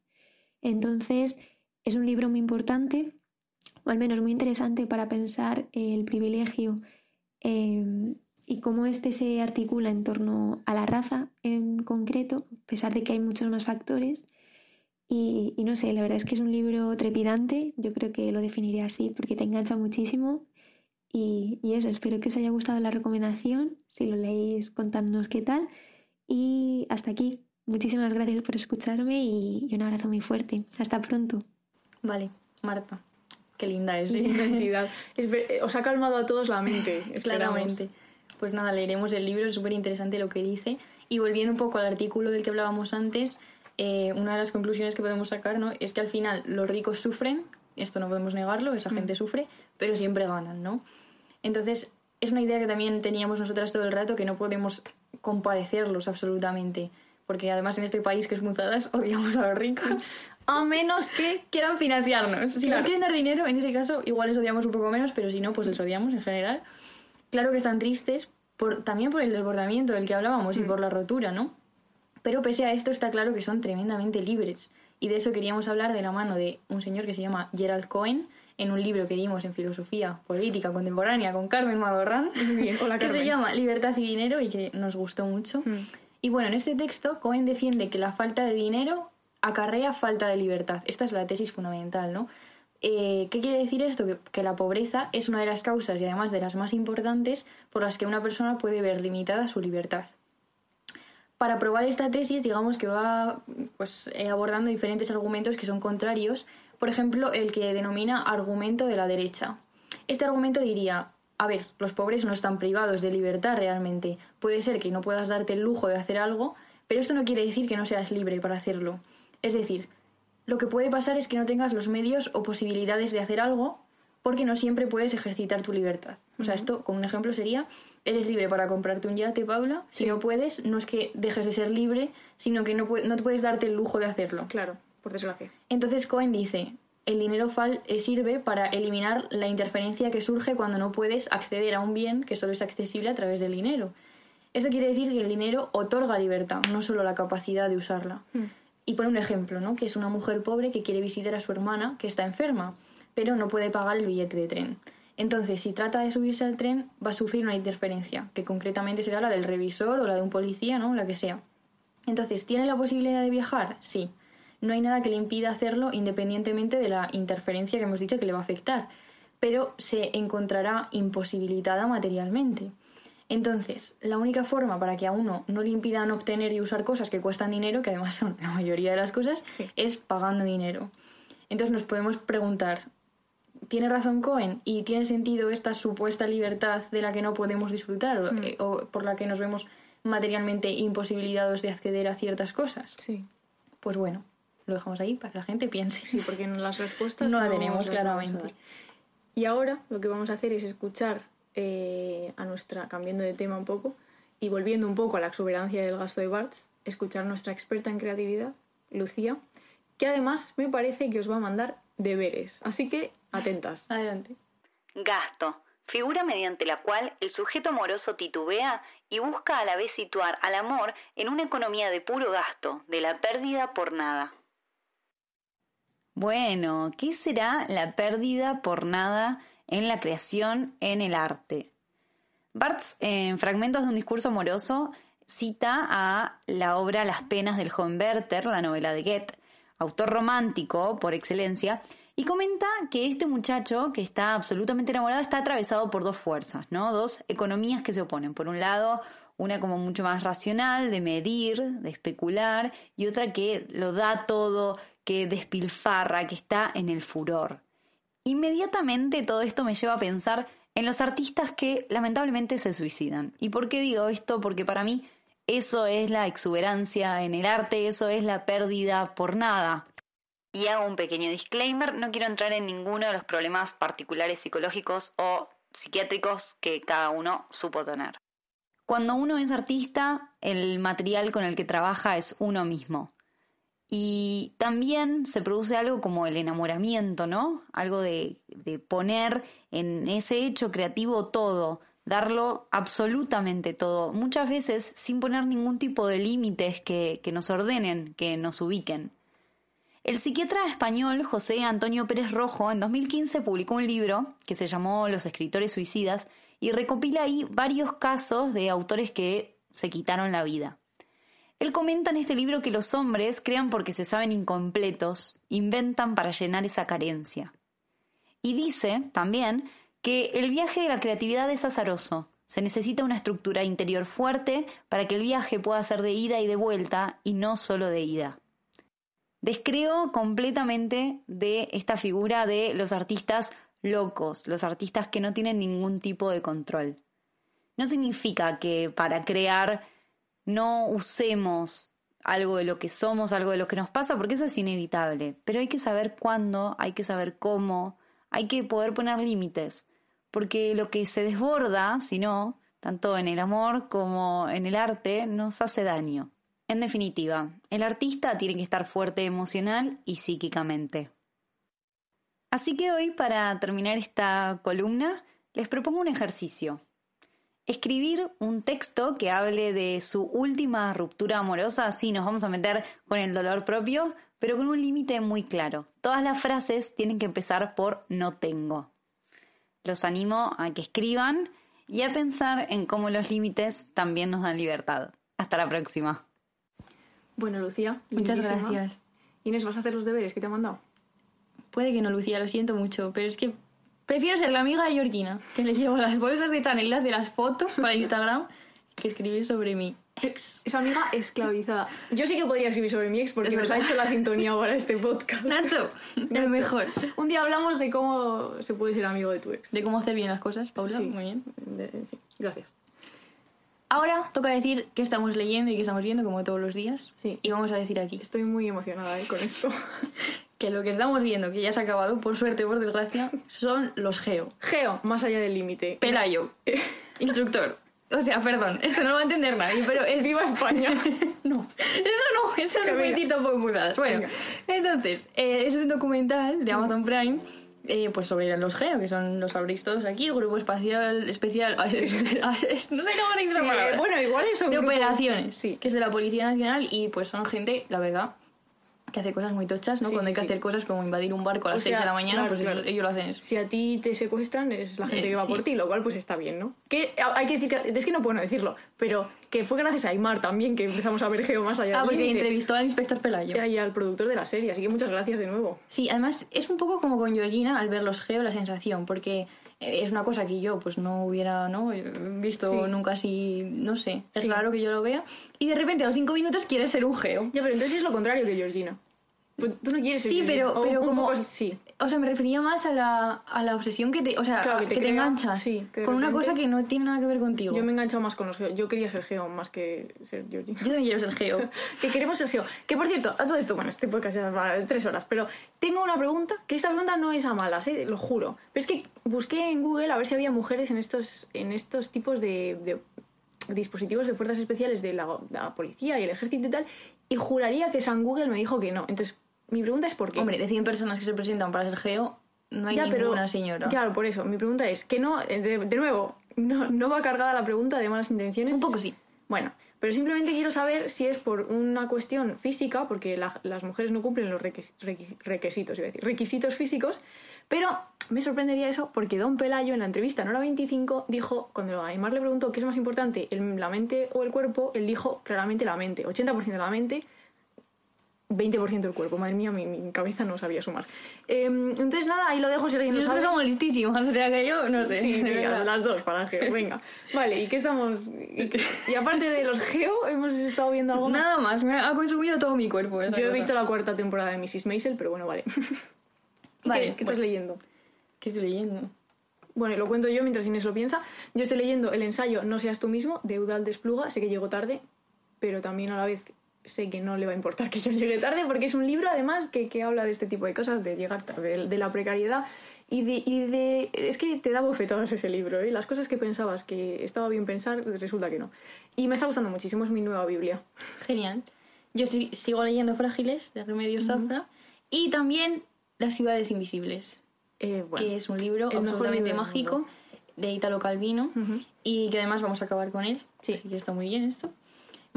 Entonces, es un libro muy importante o al menos muy interesante para pensar el privilegio eh, y cómo este se articula en torno a la raza en concreto, a pesar de que hay muchos más factores. Y, y no sé, la verdad es que es un libro trepidante, yo creo que lo definiría así, porque te engancha muchísimo. Y, y eso, espero que os haya gustado la recomendación. Si lo leéis, contadnos qué tal. Y hasta aquí. Muchísimas gracias por escucharme y, y un abrazo muy fuerte. Hasta pronto. Vale, Marta. Qué linda es, ¿eh? [laughs] Identidad. Es eh, os ha calmado a todos la mente. Claramente. Pues nada, leeremos el libro, es súper interesante lo que dice. Y volviendo un poco al artículo del que hablábamos antes, eh, una de las conclusiones que podemos sacar ¿no? es que al final los ricos sufren, esto no podemos negarlo, esa gente sufre, pero siempre ganan, ¿no? Entonces, es una idea que también teníamos nosotras todo el rato, que no podemos compadecerlos absolutamente. Porque además en este país que es muzadas [laughs] odiamos a los ricos. A menos que quieran financiarnos. Si nos Claro. quieren dar dinero, en ese caso igual les odiamos un poco menos, pero si no, pues les odiamos en general. Claro que están tristes por, también por el desbordamiento del que hablábamos y por la rotura, ¿no? Pero pese a esto está claro que son tremendamente libres. Y de eso queríamos hablar de la mano de un señor que se llama Gerald Cohen en un libro que dimos en Filosofía Política Contemporánea con Carmen Madorrán, Muy bien, hola [laughs] que se Carmen. llama Libertad y Dinero y que nos gustó mucho. Mm. Y bueno, en este texto Cohen defiende que la falta de dinero acarrea falta de libertad. Esta es la tesis fundamental, ¿no? Eh, ¿Qué quiere decir esto? Que, que la pobreza es una de las causas y además de las más importantes por las que una persona puede ver limitada su libertad. Para probar esta tesis, digamos que va pues, eh, abordando diferentes argumentos que son contrarios. Por ejemplo, el que denomina argumento de la derecha. Este argumento diría, a ver, los pobres no están privados de libertad realmente. Puede ser que no puedas darte el lujo de hacer algo, pero esto no quiere decir que no seas libre para hacerlo. Es decir, lo que puede pasar es que no tengas los medios o posibilidades de hacer algo porque no siempre puedes ejercitar tu libertad. O sea, esto, con un ejemplo, sería, eres libre para comprarte un yate, Paula. Si no puedes, no es que dejes de ser libre, sino que no, no te puedes darte el lujo de hacerlo. Claro, por desgracia. Entonces Cohen dice, el dinero fal eh, sirve para eliminar la interferencia que surge cuando no puedes acceder a un bien que solo es accesible a través del dinero. Esto quiere decir que el dinero otorga libertad, no solo la capacidad de usarla. Y pone un ejemplo, ¿no? Que es una mujer pobre que quiere visitar a su hermana que está enferma, pero no puede pagar el billete de tren. Entonces, si trata de subirse al tren, va a sufrir una interferencia, que concretamente será la del revisor o la de un policía, ¿no? La que sea. Entonces, ¿tiene la posibilidad de viajar? Sí. no hay nada que le impida hacerlo independientemente de la interferencia que hemos dicho que le va a afectar, pero se encontrará imposibilitada materialmente. Entonces, la única forma para que a uno no le impidan obtener y usar cosas que cuestan dinero, que además son la mayoría de las cosas, Sí. es pagando dinero. Entonces nos podemos preguntar, ¿tiene razón Cohen? ¿Y tiene sentido esta supuesta libertad de la que no podemos disfrutar o, Mm. eh, o por la que nos vemos materialmente imposibilitados de acceder a ciertas cosas? Sí, Pues bueno, lo dejamos ahí para que la gente piense. sí, porque en las respuestas [laughs] No la no tenemos, las a claramente. Y ahora lo que vamos a hacer es escuchar eh, a nuestra, cambiando de tema un poco, y volviendo un poco a la exuberancia del gasto de Barts, escuchar a nuestra experta en creatividad, Lucía, que además me parece que os va a mandar deberes. Así que atentas. [laughs] Adelante. Gasto. Figura mediante la cual el sujeto amoroso titubea y busca a la vez situar al amor en una economía de puro gasto, de la pérdida por nada. Bueno, ¿qué será la pérdida por nada en la creación, en el arte? Barthes, en Fragmentos de un discurso amoroso, cita a la obra Las penas del joven Werther, la novela de Goethe, autor romántico por excelencia, y comenta que este muchacho, que está absolutamente enamorado, está atravesado por dos fuerzas, ¿no? Dos economías que se oponen. Por un lado, una como mucho más racional, de medir, de especular, y otra que lo da todo, que despilfarra, que está en el furor. Inmediatamente todo esto me lleva a pensar en los artistas que lamentablemente se suicidan. ¿Y por qué digo esto? Porque para mí eso es la exuberancia en el arte, eso es la pérdida por nada. Y hago un pequeño disclaimer, no quiero entrar en ninguno de los problemas particulares psicológicos o psiquiátricos que cada uno supo tener. Cuando uno es artista, el material con el que trabaja es uno mismo. Y también se produce algo como el enamoramiento, ¿no? Algo de, poner en ese hecho creativo todo, darlo absolutamente todo, muchas veces sin poner ningún tipo de límites que, que nos ordenen, que nos ubiquen. El psiquiatra español José Antonio Pérez Rojo en 2015 publicó un libro que se llamó Los escritores suicidas y recopila ahí varios casos de autores que se quitaron la vida. Él comenta en este libro que los hombres crean porque se saben incompletos, inventan para llenar esa carencia. Y dice también que el viaje de la creatividad es azaroso. Se necesita una estructura interior fuerte para que el viaje pueda ser de ida y de vuelta y no solo de ida. Descreo completamente de esta figura de los artistas locos, los artistas que no tienen ningún tipo de control. No significa que para crear no usemos algo de lo que somos, algo de lo que nos pasa, porque eso es inevitable. Pero hay que saber cuándo, hay que saber cómo, hay que poder poner límites. Porque lo que se desborda, si no, tanto en el amor como en el arte, nos hace daño. En definitiva, el artista tiene que estar fuerte emocional y psíquicamente. Así que hoy, para terminar esta columna, les propongo un ejercicio. Escribir un texto que hable de su última ruptura amorosa, sí, nos vamos a meter con el dolor propio, pero con un límite muy claro. Todas las frases tienen que empezar por no tengo. Los animo a que escriban y a pensar en cómo los límites también nos dan libertad. Hasta la próxima. Bueno, Lucía, Muchas lindísima. gracias. Inés, ¿vas a hacer los deberes que te ha mandado? Puede que no, Lucía, lo siento mucho, pero es que prefiero ser la amiga de Georgina, que le llevo las bolsas de Chanel y le hace las fotos para Instagram, que escribir sobre mi ex. Esa amiga esclavizada. Yo sí que podría escribir sobre mi ex porque nos ha hecho la sintonía para este podcast. Nacho, Nacho. el mejor. Un día hablamos de cómo se puede ser amigo de tu ex. De cómo hacer bien las cosas, Paula. Sí. Muy bien. De- sí, gracias. Ahora toca decir qué estamos leyendo y qué estamos viendo, como todos los días. Sí. Y vamos a decir aquí Estoy muy emocionada eh, con esto. [laughs] que lo que estamos viendo, que ya se ha acabado, por suerte o por desgracia, son los Geo. Geo, más allá del límite. Pelayo, [laughs] instructor. O sea, perdón, esto no lo va a entender nadie, pero es... ¡Viva España! [laughs] No, eso no, eso decir tampoco en pulgadas. Bueno, Venga. entonces, eh, es un documental de Amazon Prime eh, pues sobre los Geo, que son, los sabréis todos aquí, Grupo Espacial Especial... [laughs] no sé cómo Sí, bueno, igual es un de grupo- operaciones, Sí. que es de la Policía Nacional y pues son gente, la verdad, que hace cosas muy tochas, ¿no? Sí, Cuando sí, hay que sí. hacer cosas como invadir un barco a las O 6 sea, de la mañana, claro, pues eso- claro. ellos lo hacen eso. Si a ti te secuestran, es la gente Eh, que va por sí. ti, lo cual pues está bien, ¿no? Que hay que decir que, es que no puedo no decirlo, pero que fue gracias a Aymar también que empezamos a ver Geo más allá Ah, porque límite. entrevistó al inspector Pelayo. y al productor de la serie, así que muchas gracias de nuevo. Sí, además es un poco como con Georgina al ver los geo la sensación, porque eh, es una cosa que yo pues no hubiera ¿no? visto Sí. nunca así, no sé, es Sí. raro que yo lo vea. Y de repente a los cinco minutos quieres ser un geo. Ya, pero entonces es lo contrario que Georgina. Pues tú no quieres ser Sí, pero, pero como... poco sí. O sea, me refería más a la, a la obsesión que te... O sea, Claro, que te que te, crea- enganchas sí, que de con una cosa que no tiene nada que ver contigo. Yo me he enganchado más con los Geo. Yo quería ser Geo más que ser Georgina. Yo también quiero ser geo. [laughs] que queremos ser Geo. Que por cierto, a todo esto, bueno, este podcast ya va tres horas, pero tengo una pregunta, que esta pregunta no es a malas, ¿eh? lo juro. Pero es que busqué en Google a ver si había mujeres en estos, en estos tipos de, de dispositivos de fuerzas especiales de la, la policía y el ejército y tal, y juraría que San Google me dijo que no. Entonces, mi pregunta es por qué. Hombre, de 100 personas que se presentan para ser geo, no hay ninguna señora. Claro, por eso. Mi pregunta es que no, eh, de, de nuevo, no, no va cargada la pregunta de malas intenciones. Un poco sí. Bueno, pero simplemente quiero saber si es por una cuestión física, porque la- las mujeres no cumplen los requis- requis- requisitos, iba a decir, requisitos físicos, pero me sorprendería eso porque Don Pelayo en la entrevista en hora 25 dijo, cuando Aymar le preguntó qué es más importante, el- la mente o el cuerpo, él dijo claramente la mente, 80% de la mente, 20% del cuerpo. Madre mía, mi, mi cabeza no sabía sumar. Eh, entonces nada, ahí lo dejo si alguien lo Nosotros sabe. somos listísimas, o sea que yo no sé. Sí, sí, las dos para Geo, venga. Vale, ¿y qué estamos...? Y, y aparte de los Geo, hemos estado viendo algo más. Nada más, me ha consumido todo mi cuerpo. Yo he visto la cuarta temporada de Mrs. Maisel, pero bueno, vale. ¿Y Vale, qué, qué estás bueno. leyendo? ¿Qué estoy leyendo? Bueno, lo cuento yo mientras Inés lo piensa. Yo estoy leyendo el ensayo No seas tú mismo, de Eudal Despluga. Sé que llego tarde, pero también a la vez sé que no le va a importar que yo llegue tarde, porque es un libro, además, que, que habla de este tipo de cosas, de llegar tarde, de, la precariedad y de, y de... Es que te da bofetadas ese libro, ¿eh? Las cosas que pensabas que estaba bien pensar, resulta que no. Y me está gustando muchísimo, es mi nueva Biblia. Genial. Yo estoy- sigo leyendo Frágiles, de Remedios Zafra. Y también Las ciudades invisibles, Eh, bueno, que es un libro absolutamente libro mágico de Italo Calvino. Ujú. Y que además vamos a acabar con él. Sí. Así que está muy bien esto.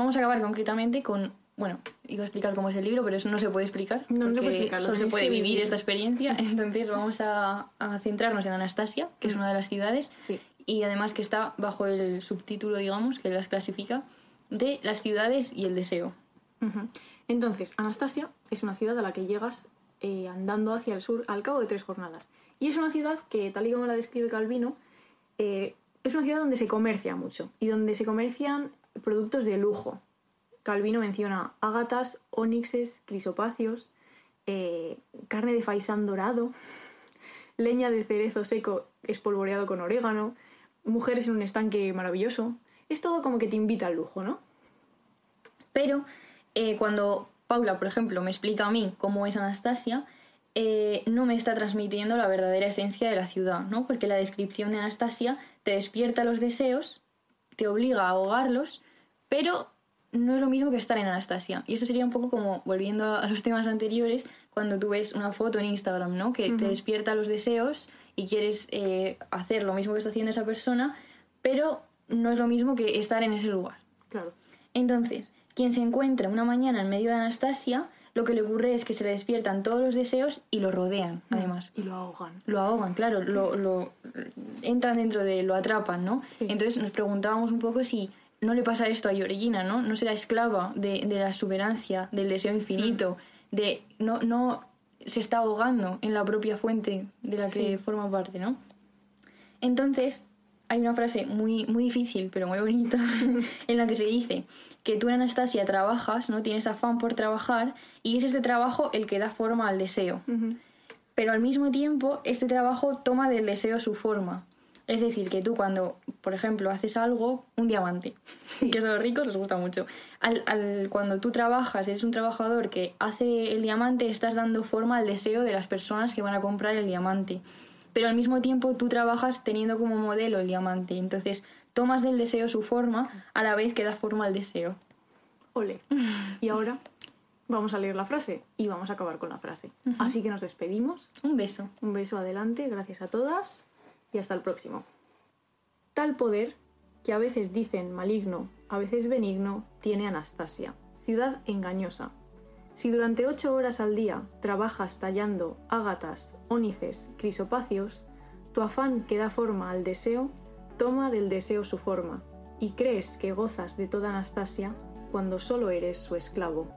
Vamos a acabar concretamente con... Bueno, iba a explicar cómo es el libro, pero eso no se puede explicar. No, no puede explicar, lo Solo se puede vivir vivir. esta experiencia. [laughs] Entonces vamos a, a centrarnos en Anastasia, que es una de las ciudades. Sí. y además que está bajo el subtítulo, digamos, que las clasifica, de las ciudades y el deseo. Entonces, Anastasia es una ciudad a la que llegas eh, andando hacia el sur al cabo de tres jornadas. Y es una ciudad que, tal y como la describe Calvino, eh, es una ciudad donde se comercia mucho y donde se comercian productos de lujo. Calvino menciona ágatas, ónixes, crisopacios, eh, carne de faisán dorado, [laughs] leña de cerezo seco espolvoreado con orégano, mujeres en un estanque maravilloso. Es todo como que te invita al lujo, ¿no? Pero eh, cuando Paula, por ejemplo, me explica a mí cómo es Anastasia, eh, no me está transmitiendo la verdadera esencia de la ciudad, ¿no? Porque la descripción de Anastasia te despierta los deseos, te obliga a ahogarlos, pero no es lo mismo que estar en Anastasia. Y eso sería un poco como, volviendo a los temas anteriores, cuando tú ves una foto en Instagram, ¿no? Que te despierta los deseos y quieres eh, hacer lo mismo que está haciendo esa persona, pero no es lo mismo que estar en ese lugar. Claro. Entonces, quien se encuentra una mañana en medio de Anastasia, lo que le ocurre es que se le despiertan todos los deseos y lo rodean, además. Y lo ahogan. Lo ahogan, claro, lo, lo- entran dentro de, lo atrapan, ¿no? Sí. Entonces nos preguntábamos un poco si no le pasa esto a Georgina, ¿no? No será esclava de, de la exuberancia, del deseo infinito, de no, no se está ahogando en la propia fuente de la que Sí. forma parte, ¿no? Entonces, hay una frase muy, muy difícil, pero muy bonita, [laughs] en la que se dice que tú en Anastasia trabajas, ¿no? Tienes afán por trabajar y es este trabajo el que da forma al deseo. Pero al mismo tiempo, este trabajo toma del deseo su forma. Es decir, que tú cuando, por ejemplo, haces algo, un diamante, [laughs] que a los ricos les gusta mucho, al, al- cuando tú trabajas, eres un trabajador que hace el diamante, estás dando forma al deseo de las personas que van a comprar el diamante. Pero al mismo tiempo tú trabajas teniendo como modelo el diamante. Entonces tomas del deseo su forma a la vez que da forma al deseo. Ole. Y ahora vamos a leer la frase y vamos a acabar con la frase. Así que nos despedimos. Un beso. Un beso adelante, gracias a todas y hasta el próximo. Tal poder, que a veces dicen maligno, a veces benigno, tiene Anastasia, ciudad engañosa. Si durante ocho horas al día trabajas tallando ágatas, ónices, crisopacios, tu afán que da forma al deseo toma del deseo su forma, y crees que gozas de toda Anastasia cuando solo eres su esclavo.